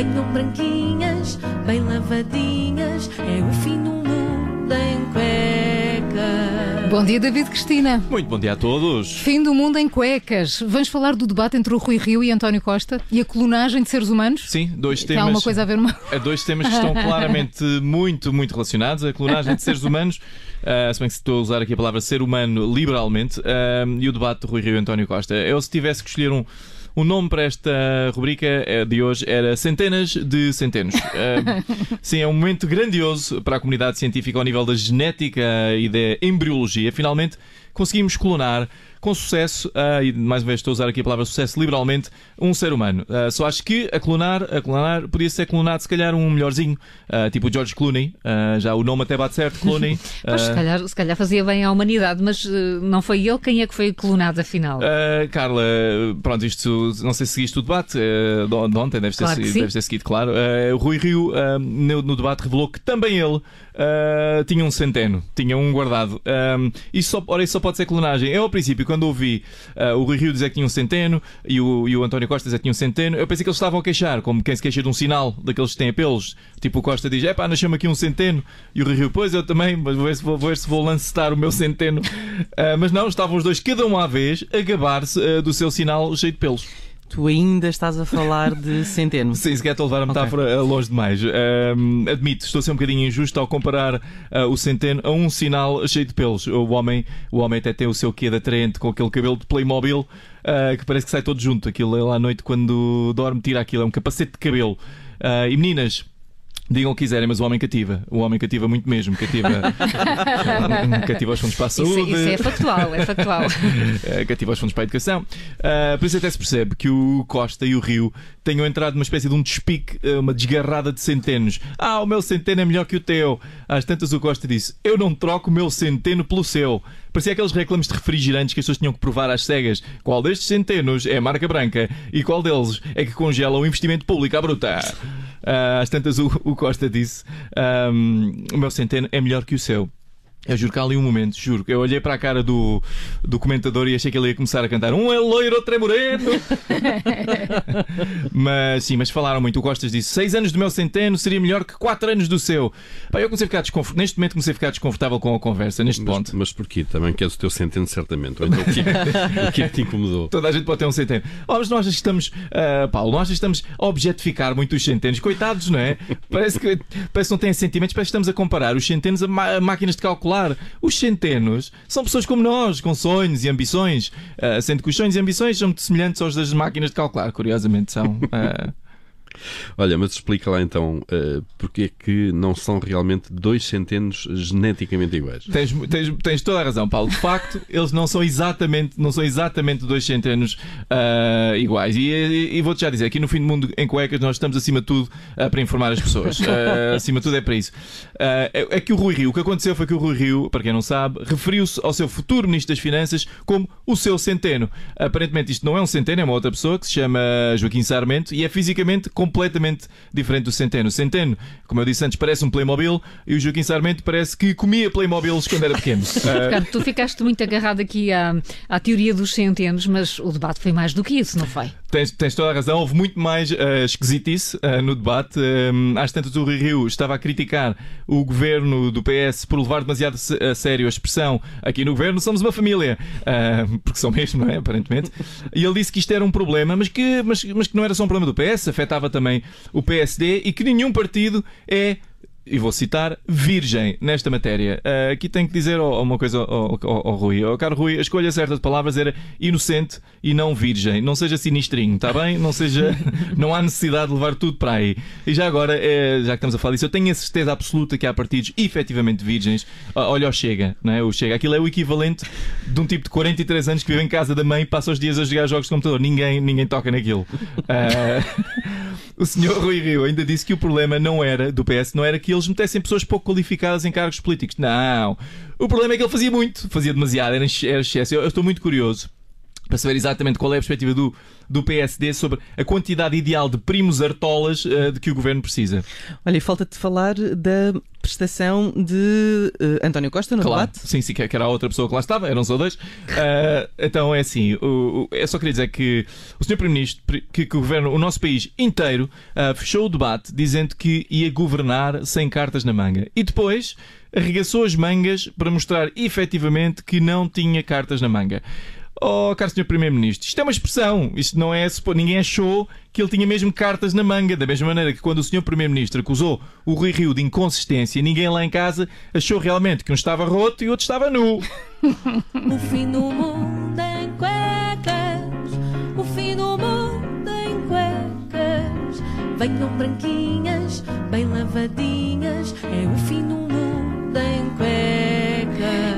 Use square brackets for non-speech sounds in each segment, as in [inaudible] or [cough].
Venham branquinhas, bem lavadinhas, é o fim do mundo em cuecas. Bom dia, David Cristina. Muito bom dia a todos. Fim do mundo em cuecas. Vamos falar do debate entre o Rui Rio e António Costa e a clonagem de seres humanos? Sim, dois Tem temas. alguma coisa a ver uma... É dois temas que estão claramente [laughs] muito, muito relacionados. A clonagem de seres humanos, ah, se bem que estou a usar aqui a palavra ser humano liberalmente, ah, e o debate do Rui Rio e António Costa. Eu, se tivesse que escolher um. O nome para esta rubrica eh, de hoje era Centenas de Centenos. Ah, [laughs] sim, é um momento grandioso para a comunidade científica ao nível da genética e da embriologia. Finalmente conseguimos clonar com sucesso, ah, e mais uma vez estou a usar aqui a palavra sucesso liberalmente, um ser humano. Ah, só acho que a clonar, a clonar, podia ser clonado se calhar um melhorzinho, ah, tipo o George Clooney. Já o nome até bate certo, Clooney. [laughs] Pois, se calhar, se calhar fazia bem à humanidade, mas não foi ele quem é que foi clonado, afinal. Uh, Carla, pronto, isto não sei se seguiste o debate uh, de ontem, deves ter, Claro se- deves ter seguido, claro. Uh, o Rui Rio, uh, no, no debate, revelou que também ele uh, tinha um centeno, tinha um guardado. Um, isso só, ora, isso só pode ser clonagem. Eu, ao princípio, quando ouvi uh, o Rui Rio dizer que tinha um centeno e o, e o António Costa dizer que tinha um centeno, eu pensei que eles estavam a queixar, como quem se queixa de um sinal daqueles que têm apelos. Tipo, o Costa diz: é pá, nasceu-me aqui um centeno. E o Rui Rio, pois eu também, mas vou ver se vou, vou ver se vou lancetar o meu centeno. Uh, mas não, estavam os dois, cada um à vez, a gabar-se uh, do seu sinal cheio de pelos. Tu ainda estás a falar de centeno. Sim, se quer te levar a metáfora uh, longe demais. Um, admito, estou a ser um bocadinho injusto ao comparar uh, o centeno a um sinal cheio de pelos. O homem, o homem até tem o seu quê de atraente com aquele cabelo de Playmobil uh, que parece que sai todo junto. Aquilo ele à noite quando dorme tira aquilo, é um capacete de cabelo. Uh, e meninas. Digam o que quiserem, mas o homem cativa. O homem cativa muito mesmo. Cativa, [laughs] cativa os fundos para a Isso, saúde. isso é factual, é factual. [laughs] cativa os fundos para a educação. Ah, por isso até se percebe que o Costa e o Rio tenham entrado numa espécie de um despique, eh, uma desgarrada de centenos. Ah, o meu centeno é melhor que o teu. Às tantas o Costa disse: Eu não troco o meu centeno pelo seu. Parecia aqueles reclames de refrigerantes que as pessoas tinham que provar às cegas. Qual destes centenos é marca branca e qual deles é que congela o investimento público à bruta? Ah, às tantas o, o Costa disse: ahm, O meu centeno é melhor que o seu. Eu juro que há ali um momento, juro. Eu olhei para a cara do, do comentador e achei que ele ia começar a cantar Um é loiro, outro é moreno. [laughs] mas sim, mas falaram muito. O Costas disse: Seis anos do meu centeno seria melhor que quatro anos do seu. Pá, eu comecei a ficar desconfortável. Neste momento comecei a ficar desconfortável com a conversa, neste Mas, ponto. mas porquê? Também queres o teu centeno, certamente. Ou então o que, é- [laughs] o que é que te incomodou? Toda a gente pode ter um centeno. Oh, mas que estamos, ah, Paulo, que estamos a objetificar muito os centenos? Coitados, não é? Parece que, parece que não têm sentimentos, parece que estamos a comparar os centenos a, ma- a máquinas de calcular. Os centenos são pessoas como nós, com sonhos e ambições, ah, sendo que os sonhos e ambições são muito semelhantes aos das máquinas de calcular, curiosamente são. [laughs] ah, Olha, mas explica lá então eh, porque é que não são realmente dois centenos geneticamente iguais. Tens, tens, tens toda a razão, Paulo. De facto, [laughs] eles não são exatamente, não são exatamente dois centenos ah, iguais. E, e- e vou-te já dizer, aqui no fim do mundo em cuecas, nós estamos acima de tudo ah, para informar as pessoas. [laughs] Acima de tudo é para isso. É, é que o Rui Rio, o que aconteceu foi que o Rui Rio, para quem não sabe, referiu-se ao seu futuro Ministro das Finanças como o seu centeno. Aparentemente isto não é um centeno, é uma outra pessoa que se chama Joaquim Sarmento e é fisicamente completamente diferente do centeno. O centeno, como eu disse antes, parece um Playmobil e o Joaquim Sarmento parece que comia Playmobils quando era pequeno. [laughs] Ricardo, tu ficaste muito agarrado aqui à, à teoria dos centenos, mas o debate foi mais do que isso, não foi? Tens, tens toda a razão, houve muito mais uh, esquisitice uh, no debate. Um, às tantas, o Rui Rio estava a criticar o governo do PS por levar demasiado a sério a expressão aqui no governo somos uma família, uh, [laughs] porque são mesmo, não é? Aparentemente. E ele disse que isto era um problema, mas que, mas, mas que não era só um problema do PS, afetava também o PSD e que nenhum partido é e vou citar, virgem nesta matéria. Ah, aqui tenho que dizer oh, uma coisa ao, ao, ao Rui. Oh, caro Rui, a escolha certa de palavras era inocente e não virgem. Não seja sinistrinho, está bem? Não seja. [laughs] não há necessidade de levar tudo para aí. E já agora, eh, já que estamos a falar disso, eu tenho a certeza absoluta que há partidos efetivamente virgens. Ah, olha o Chega, não é? O Chega. Aquilo é o equivalente de um tipo de 43 anos que vive em casa da mãe e passa os dias a jogar jogos de computador. Ninguém, ninguém toca naquilo. Ah, [laughs] O senhor Rui Rio ainda disse que o problema não era do PS, não era que eles metessem pessoas pouco qualificadas em cargos políticos. Não. O problema é que ele fazia muito, fazia demasiado, era, excesso. Eu, eu estou muito curioso para saber exatamente qual é a perspectiva do, do PSD sobre a quantidade ideal de primos artolas uh, de que o governo precisa. Olha, falta-te falar da prestação de uh, António Costa no claro. debate. Sim, sim, que era a outra pessoa que lá estava, eram só dois. Uh, então é assim, o, o, eu só queria dizer que o Sr. Primeiro-Ministro, que, que, o governo, o nosso país inteiro, fechou o debate dizendo que ia governar sem cartas na manga. E depois arregaçou as mangas para mostrar efetivamente que não tinha cartas na manga. Oh, caro Sr. Primeiro-Ministro, isto é uma expressão. Isto não é. Ninguém achou que ele tinha mesmo cartas na manga. Da mesma maneira que quando o Sr. Primeiro-Ministro acusou o Rui Rio de inconsistência, ninguém lá em casa achou realmente que um estava roto e outro estava nu. [laughs] o fim do mundo em cuecas. O fim do mundo em cuecas. Venham branquinhas,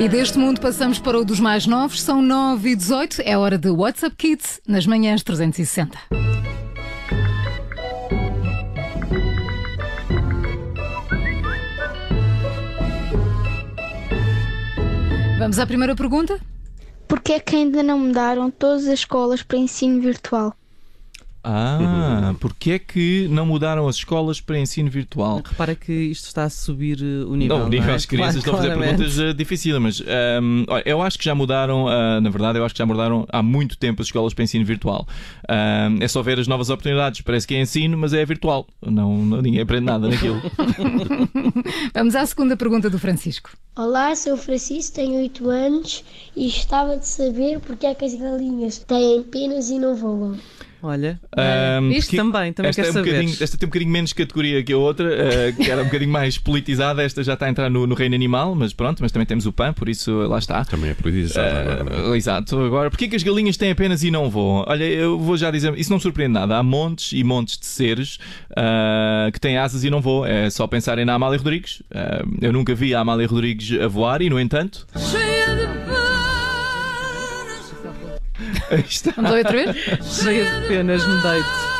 E deste mundo passamos para o dos mais novos, são 9 e 18, é hora de WhatsApp Kids nas manhãs 360. Vamos à primeira pergunta? Porquê é que ainda não mudaram todas as escolas para ensino virtual? Ah, porque é que não mudaram as escolas para ensino virtual? Repara que isto está a subir eh, o nível. Não, o nível não é? as crianças claro, estão a fazer perguntas uh, difíceis, mas um, eu acho que já mudaram, uh, na verdade, eu acho que já mudaram há muito tempo as escolas para ensino virtual. Um, é só ver as novas oportunidades, parece que é ensino, mas é virtual. Não, não ninguém aprende nada naquilo. [laughs] Vamos à segunda pergunta do Francisco. Olá, sou o Francisco, tenho 8 anos e gostava de saber porque é que as galinhas têm penas e não voam. Olha, um, isto também, também esta quer é um saber. Esta tem um bocadinho menos categoria que a outra, uh, que era um bocadinho mais politizada. Esta já está a entrar no, no, reino animal, mas pronto, mas também temos o PAN, por isso lá está. Também é politizado. Uh, exato. Agora, porquê que as galinhas têm apenas e não voam? Olha, eu vou já dizer, isso não me surpreende nada. Há montes e montes de seres uh, que têm asas e não voam. É só pensarem na Amália Rodrigues. eu nunca vi a Amália Rodrigues a voar e, no entanto. Cheia Está. Vamos outra vez? Cheia de penas, me deito.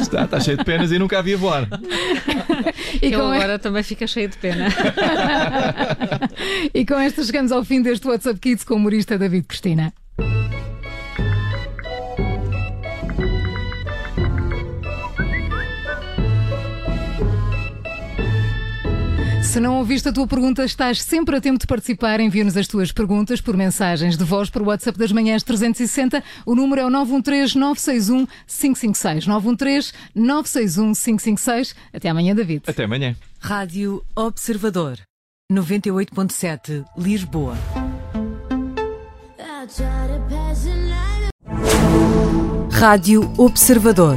Está, está cheio de penas e nunca havia voar. E agora também fica cheio de pena. [laughs] e com esta chegamos ao fim deste WhatsApp Kids com o humorista David Cristina. Se não ouviste a tua pergunta, estás sempre a tempo de participar. Envia-nos as tuas perguntas por mensagens de voz para o WhatsApp das Manhãs 360. O número é o 913-961-556. 913-961-556. Até amanhã, David. Até amanhã. Rádio Observador. 98.7 Lisboa. Rádio Observador.